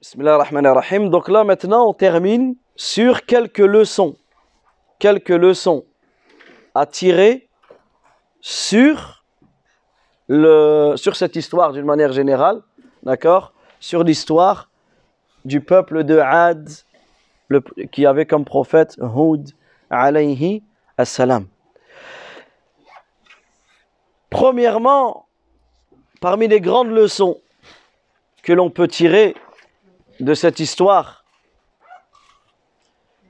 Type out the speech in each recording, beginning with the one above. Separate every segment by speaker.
Speaker 1: Bismillah ar-Rahman ar-Rahim. Donc là, maintenant, on termine sur quelques leçons. Quelques leçons à tirer sur, cette histoire d'une manière générale. D'accord? Sur l'histoire du peuple de Had, qui avait comme prophète Hud, alayhi assalam. Premièrement, parmi les grandes leçons que l'on peut tirer de cette histoire,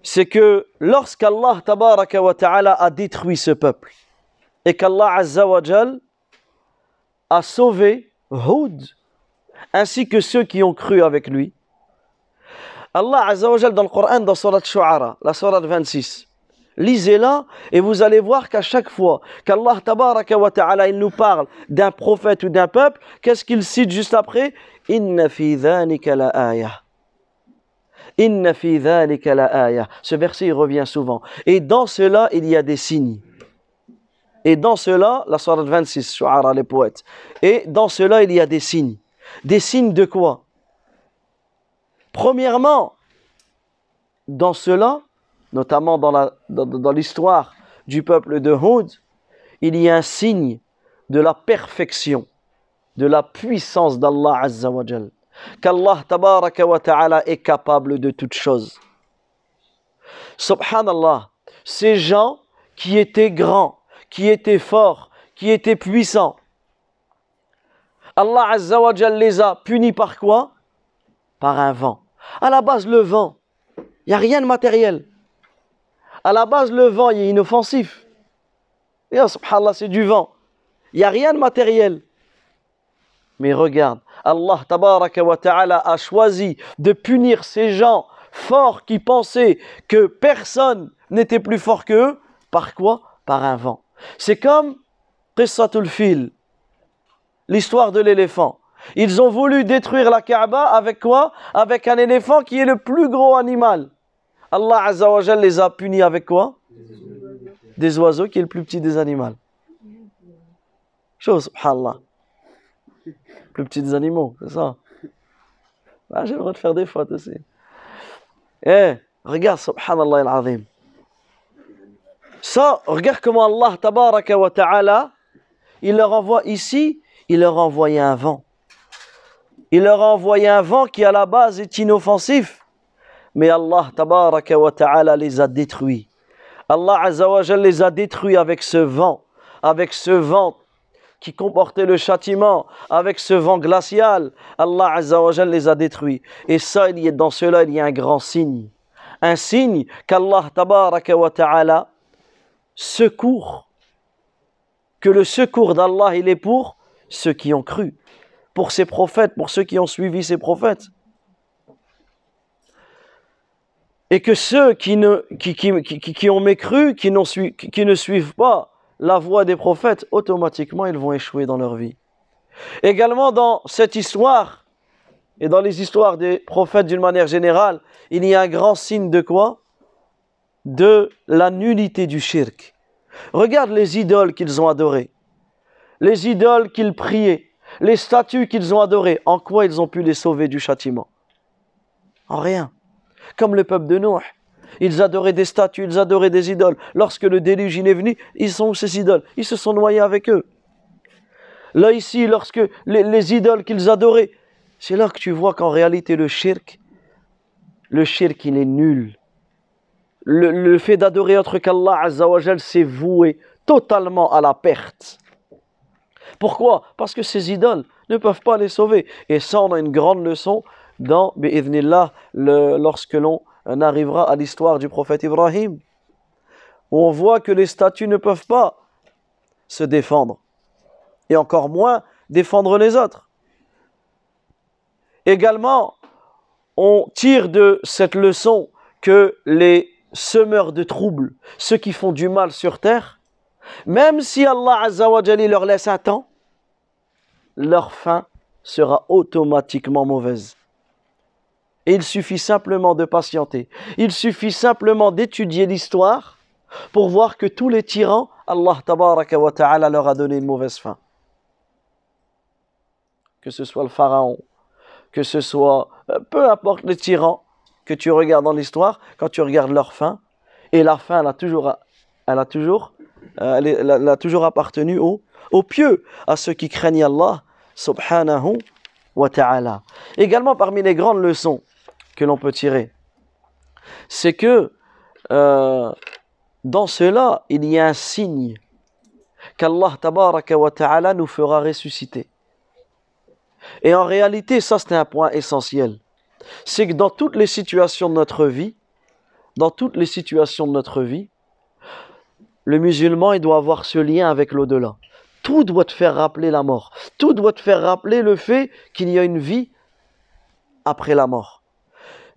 Speaker 1: c'est que lorsqu'Allah tabaraka wa ta'ala a détruit ce peuple et qu'Allah azza wa a sauvé Hud ainsi que ceux qui ont cru avec lui, Allah azza wa dans le Coran, dans Surat Shu'ara, la Surat 26, lisez-la et vous allez voir qu'à chaque fois qu'Allah tabaraka wa ta'ala il nous parle d'un prophète ou d'un peuple, qu'est-ce qu'il cite juste après? Inna fi la. Inna fi la. Ce verset il revient souvent. Et dans cela, il y a des signes. Et dans cela, la sourate 26, Shu'ara, les poètes. Et dans cela, il y a des signes. Des signes de quoi? Premièrement, dans cela, notamment dans l'histoire du peuple de Hud, il y a un signe de la perfection, de la puissance d'Allah Azza wa. Qu'Allah tabaraka wa ta'ala est capable de toutes choses. Subhanallah, ces gens qui étaient grands, qui étaient forts, qui étaient puissants, Allah Azza wa les a punis par quoi? Par un vent. À la base, le vent, il n'y a rien de matériel. À la base, le vent, il est inoffensif. Et subhanallah, c'est du vent. Il n'y a rien de matériel. Mais regarde, Allah ta'ala a choisi de punir ces gens forts qui pensaient que personne n'était plus fort qu'eux. Par quoi? Par un vent. C'est comme Qissatul Fil, l'histoire de l'éléphant. Ils ont voulu détruire la Kaaba avec quoi? Avec un éléphant qui est le plus gros animal. Allah Azza les a punis avec quoi? Des oiseaux qui est le plus petit des animaux. Chose, subhanallah. Plus petit des animaux, c'est ça. Ah, j'ai le droit de faire des fautes aussi. Eh, regarde, subhanallah al-azim. Ça, regarde comment Allah, tabaraka wa ta'ala, il leur envoie ici, il leur a envoyé un vent. Il leur a envoyé un vent qui à la base est inoffensif. Mais Allah, tabaraka wa ta'ala, les a détruits. Allah, azza wa jal, les a détruits avec ce vent, avec ce vent qui comportait le châtiment, avec ce vent glacial. Allah, azza wa jal, les a détruits. Et ça, il y a, dans cela, il y a un grand signe. Un signe qu'Allah, ta'ala, secours, que le secours d'Allah, il est pour ceux qui ont cru, pour ses prophètes, pour ceux qui ont suivi ses prophètes. Et que ceux qui, ont mécru, qui ne suivent pas la voie des prophètes, automatiquement ils vont échouer dans leur vie. Également dans cette histoire, et dans les histoires des prophètes d'une manière générale, il y a un grand signe de quoi? De la nullité du shirk. Regarde les idoles qu'ils ont adorées, les idoles qu'ils priaient, les statues qu'ils ont adorées. En quoi ils ont pu les sauver du châtiment? En rien. Comme le peuple de Noé. Ils adoraient des statues, ils adoraient des idoles. Lorsque le déluge il est venu, ils sont ces idoles Ils se sont noyés avec eux. Là ici, lorsque les, les idoles qu'ils adoraient, c'est là que tu vois qu'en réalité le shirk, le shirk il est nul. Le, fait d'adorer autre qu'Allah Azzawajal, c'est voué totalement à la perte. Pourquoi? Parce que ces idoles ne peuvent pas les sauver. Et ça, on a une grande leçon dans, bi'idhnillah, lorsque l'on en arrivera à l'histoire du prophète Ibrahim, où on voit que les statues ne peuvent pas se défendre, et encore moins défendre les autres. Également, on tire de cette leçon que les semeurs de troubles, ceux qui font du mal sur terre, même si Allah leur laisse un temps, leur fin sera automatiquement mauvaise. Et il suffit simplement de patienter. Il suffit simplement d'étudier l'histoire pour voir que tous les tyrans, Allah tabaraka wa ta'ala leur a donné une mauvaise fin. Que ce soit le pharaon, que ce soit, euh, peu importe les tyrans que tu regardes dans l'histoire, quand tu regardes leur fin, et la fin, elle a toujours, a toujours, euh, a toujours appartenu aux, aux pieux, à ceux qui craignent Allah, subhanahu wa ta'ala. Également, parmi les grandes leçons que l'on peut tirer, c'est que euh, dans cela, il y a un signe qu'Allah ta'ala nous fera ressusciter. Et en réalité, ça c'est un point essentiel. C'est que dans toutes les situations de notre vie, dans toutes les situations de notre vie, le musulman, il doit avoir ce lien avec l'au-delà. Tout doit te faire rappeler la mort. Tout doit te faire rappeler le fait qu'il y a une vie après la mort.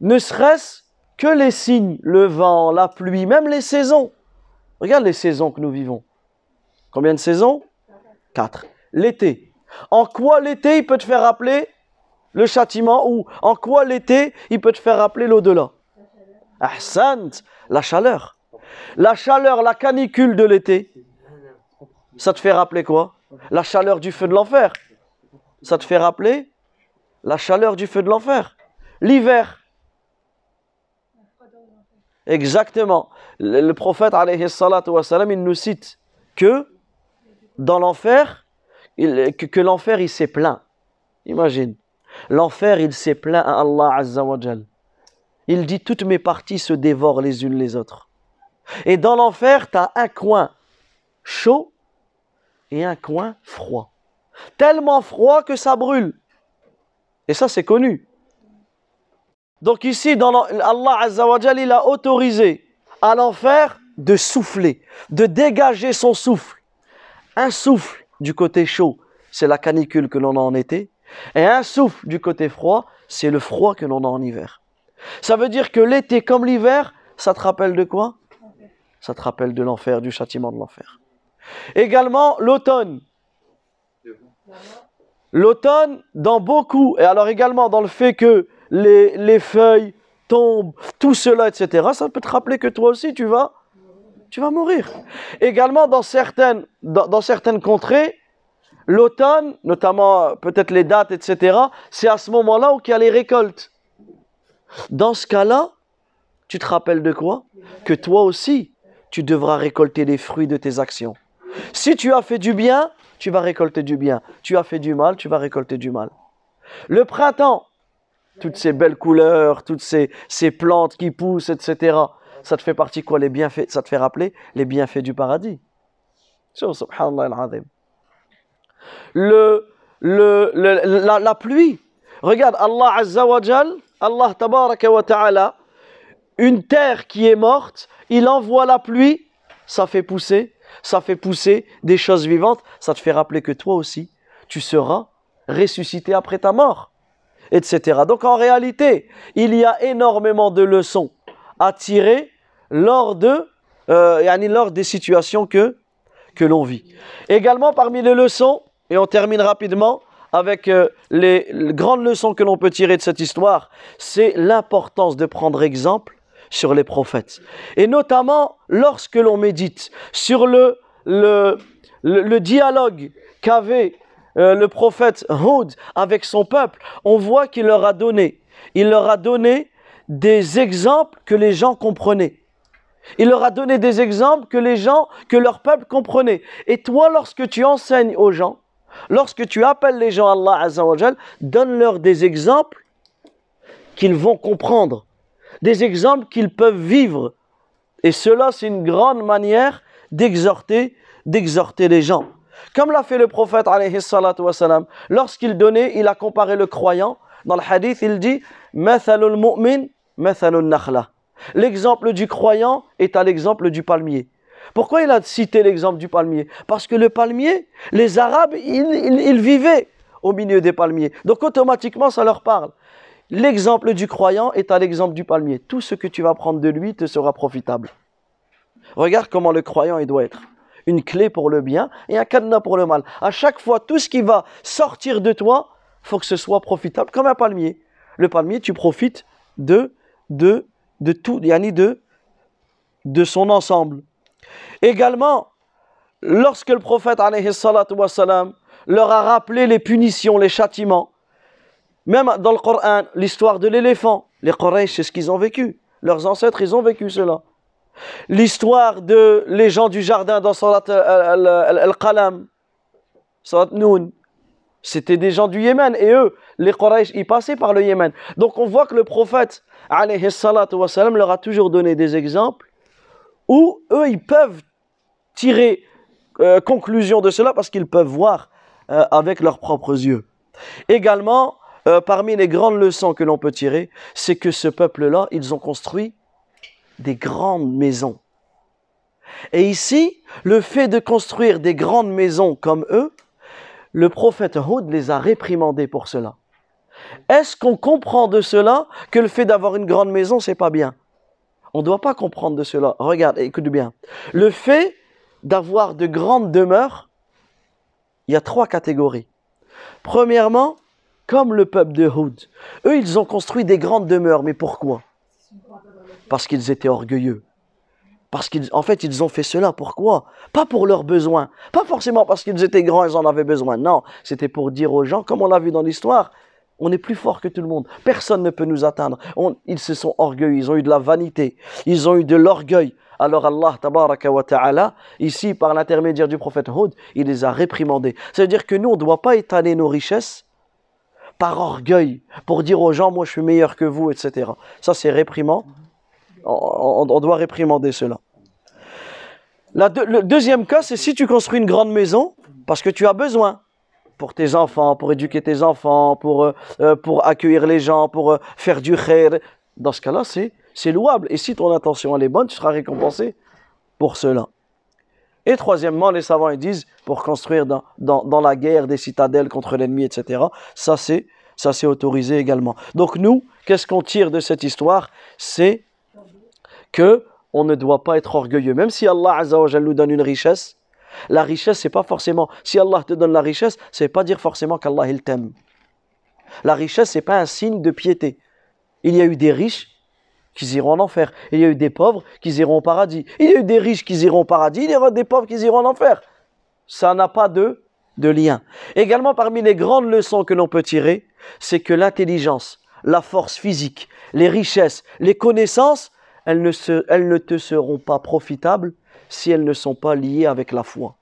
Speaker 1: Ne serait-ce que les signes, le vent, la pluie, même les saisons. Regarde les saisons que nous vivons. Combien de saisons? Quatre. L'été. En quoi l'été, il peut te faire rappeler le châtiment ou en quoi l'été, il peut te faire rappeler l'au-delà? Ahsant, la chaleur. La chaleur, la canicule de l'été, ça te fait rappeler quoi? La chaleur du feu de l'enfer. Ça te fait rappeler la chaleur du feu de l'enfer. L'hiver. Exactement. Le, prophète, alayhi il nous cite que dans l'enfer, que, l'enfer, il s'est plaint. Imagine. L'enfer, il s'est plaint à Allah Azza wa Il dit toutes mes parties se dévorent les unes les autres. Et dans l'enfer, tu as un coin chaud et un coin froid. Tellement froid que ça brûle. Et ça, c'est connu. Donc ici, dans Allah Azza wa il a autorisé à l'enfer de souffler, de dégager son souffle. Un souffle du côté chaud, c'est la canicule que l'on a en été. Et un souffle du côté froid, c'est le froid que l'on a en hiver. Ça veut dire que l'été comme l'hiver, ça te rappelle de quoi? Ça te rappelle de l'enfer, du châtiment de l'enfer. Également l'automne. L'automne, dans beaucoup, et alors également dans le fait que les, les feuilles tombent, tout cela, etc., ça peut te rappeler que toi aussi, tu vas, tu vas mourir. Également, dans certaines, dans certaines contrées, L'automne, notamment peut-être les dates, etc., c'est à ce moment-là où il y a les récoltes. Dans ce cas-là, tu te rappelles de quoi? Que toi aussi, tu devras récolter les fruits de tes actions. Si tu as fait du bien, tu vas récolter du bien. Tu as fait du mal, tu vas récolter du mal. Le printemps, toutes ces belles couleurs, toutes ces, ces plantes qui poussent, etc., ça te fait partie quoi les bienfaits Ça te fait rappeler les bienfaits du paradis? Subhanallah al le, le, la, pluie. Regarde, Allah Azza wa Allah tabaraka wa ta'ala, une terre qui est morte, il envoie la pluie, ça fait pousser, ça fait pousser des choses vivantes, ça te fait rappeler que toi aussi, tu seras ressuscité après ta mort, etc. Donc en réalité, il y a énormément de leçons à tirer lors de, euh, des situations que, que l'on vit. Également parmi les leçons, et on termine rapidement avec euh, les, grandes leçons que l'on peut tirer de cette histoire. C'est l'importance de prendre exemple sur les prophètes. Et notamment lorsque l'on médite sur le, le, le, dialogue qu'avait euh, le prophète Houd avec son peuple, on voit qu'il leur a donné, il leur a donné des exemples que les gens comprenaient. Il leur a donné des exemples que les gens, que leur peuple comprenait. Et toi, lorsque tu enseignes aux gens, Lorsque tu appelles les gens à Allah Azzawajal, donne-leur des exemples qu'ils vont comprendre, des exemples qu'ils peuvent vivre. Et cela, c'est une grande manière d'exhorter, d'exhorter les gens. Comme l'a fait le prophète lorsqu'il donnait, il a comparé le croyant. Dans le hadith, il dit mu'min, L'exemple du croyant est à l'exemple du palmier. Pourquoi il a cité l'exemple du palmier? Parce que le palmier, les Arabes, ils, vivaient au milieu des palmiers. Donc automatiquement, ça leur parle. L'exemple du croyant est à l'exemple du palmier. Tout ce que tu vas prendre de lui te sera profitable. Regarde comment le croyant il doit être. Une clé pour le bien et un cadenas pour le mal. À chaque fois, tout ce qui va sortir de toi, faut que ce soit profitable, comme un palmier. Le palmier, tu profites de, de, de tout, yani de, de son ensemble. Également, lorsque le prophète wassalam, leur a rappelé les punitions, les châtiments, Même dans le Coran, l'histoire de l'éléphant. Les Quraysh, c'est ce qu'ils ont vécu. Leurs ancêtres, ils ont vécu cela. L'histoire de les gens du jardin dans Salat al-Qalam, Salat Noun. C'était des gens du Yémen et eux, les Quraysh, ils passaient par le Yémen. Donc on voit que le prophète, leur a toujours donné des exemples où eux, ils peuvent tirer euh, conclusion de cela parce qu'ils peuvent voir euh, avec leurs propres yeux. Également, euh, parmi les grandes leçons que l'on peut tirer, c'est que ce peuple-là, ils ont construit des grandes maisons. Et ici, le fait de construire des grandes maisons comme eux, le prophète Houd les a réprimandés pour cela. Est-ce qu'on comprend de cela que le fait d'avoir une grande maison, c'est pas bien? On ne doit pas comprendre de cela. Regarde, écoute bien. Le fait d'avoir de grandes demeures, il y a trois catégories. Premièrement, comme le peuple de Houd. Eux, ils ont construit des grandes demeures, mais pourquoi? Parce qu'ils étaient orgueilleux. Parce qu'en fait, ils ont fait cela. Pourquoi? Pas pour leurs besoins. Pas forcément parce qu'ils étaient grands, ils en avaient besoin. Non, c'était pour dire aux gens, comme on l'a vu dans l'histoire, on est plus fort que tout le monde. Personne ne peut nous atteindre. ils se sont orgueilleux, ils ont eu de la vanité, ils ont eu de l'orgueil. Alors Allah, tabaraka wa ta'ala, ici, par l'intermédiaire du prophète Houd, il les a réprimandés. C'est-à-dire que nous, on ne doit pas étaler nos richesses par orgueil, pour dire aux gens, moi je suis meilleur que vous, etc. Ça c'est réprimant. On, doit réprimander cela. le deuxième cas, c'est si tu construis une grande maison, parce que tu as besoin pour tes enfants, pour éduquer tes enfants, pour, euh, euh, pour accueillir les gens, pour euh, faire du khair. Dans ce cas-là, c'est, louable. Et si ton intention est bonne, tu seras récompensé pour cela. Et troisièmement, les savants ils disent, pour construire dans, dans, la guerre des citadelles contre l'ennemi, etc., ça c'est, ça c'est autorisé également. Donc nous, qu'est-ce qu'on tire de cette histoire? C'est que on ne doit pas être orgueilleux. Même si Allah Azza nous donne une richesse, la richesse, c'est pas forcément, si Allah te donne la richesse, c'est pas dire forcément qu'Allah il t'aime. La richesse, c'est pas un signe de piété. Il y a eu des riches qui iront en enfer. Il y a eu des pauvres qui iront au paradis. Il y a eu des riches qui iront au paradis. Il y aura des pauvres qui iront en enfer. Ça n'a pas de, de lien. Également, parmi les grandes leçons que l'on peut tirer, c'est que l'intelligence, la force physique, les richesses, les connaissances, elles ne, te seront pas profitables si elles ne sont pas liées avec la foi.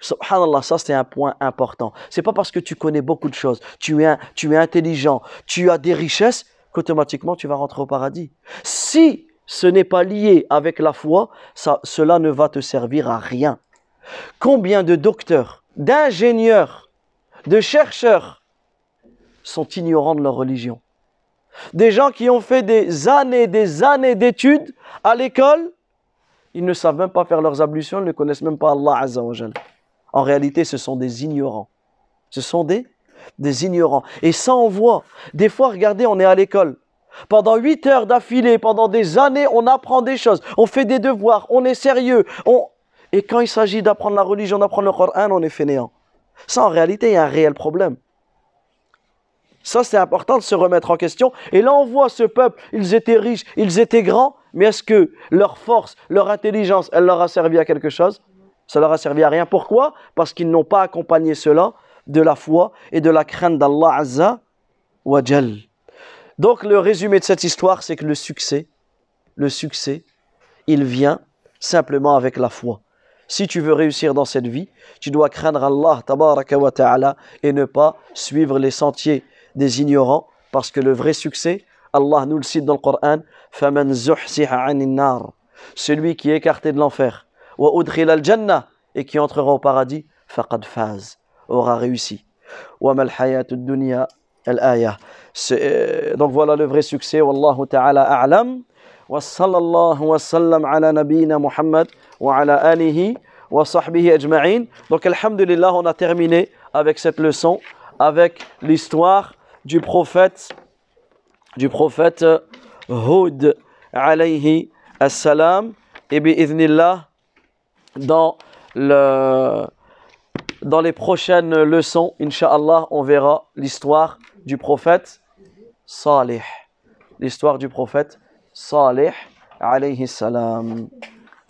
Speaker 1: Subhanallah, ça c'est un point important. C'est pas parce que tu connais beaucoup de choses, tu es, intelligent, tu as des richesses, qu'automatiquement tu vas rentrer au paradis. Si ce n'est pas lié avec la foi, cela ne va te servir à rien. Combien de docteurs, d'ingénieurs, de chercheurs sont ignorants de leur religion? Des gens qui ont fait des années des années d'études à l'école, ils ne savent même pas faire leurs ablutions, ils ne connaissent même pas Allah Azza En réalité, ce sont des ignorants. Ce sont des des ignorants. Et ça, on voit. Des fois, regardez, on est à l'école. Pendant huit heures d'affilée, pendant des années, on apprend des choses. On fait des devoirs, on est sérieux. On... Et quand il s'agit d'apprendre la religion, d'apprendre le Coran, on est fainéant. Ça, en réalité, il y a un réel problème. Ça, c'est important de se remettre en question. Et là, on voit ce peuple, ils étaient riches, ils étaient grands, mais est-ce que leur force, leur intelligence, elle leur a servi à quelque chose? Ça leur a servi à rien. Pourquoi? Parce qu'ils n'ont pas accompagné cela de la foi et de la crainte d'Allah Azza wa Jal. Donc le résumé de cette histoire, c'est que le succès, le succès, il vient simplement avec la foi. Si tu veux réussir dans cette vie, tu dois craindre Allah ta'ala et ne pas suivre les sentiers des ignorants parce que le vrai succès, Allah nous le cite dans le Coran, فَمَنْ nar Celui qui est écarté de l'enfer, وَأُدْخِلَ الْجَنَّةِ et qui entrera au paradis, فَقَدْ فَازَ aura réussi. Donc voilà le vrai succès. Wallahu ta'ala a'lam. Wa sallallahu wa sallam ala nabina Muhammad wa ala alihi wa sahbihi ajma'in. Donc alhamdulillah, on a terminé avec cette leçon, avec l'histoire du prophète, du prophète Hud alayhi assalam. Et bi'idhnillah, dans le dans les prochaines leçons, Inch'Allah, on verra l'histoire du prophète Salih. L'histoire du prophète Salih, alayhi salam.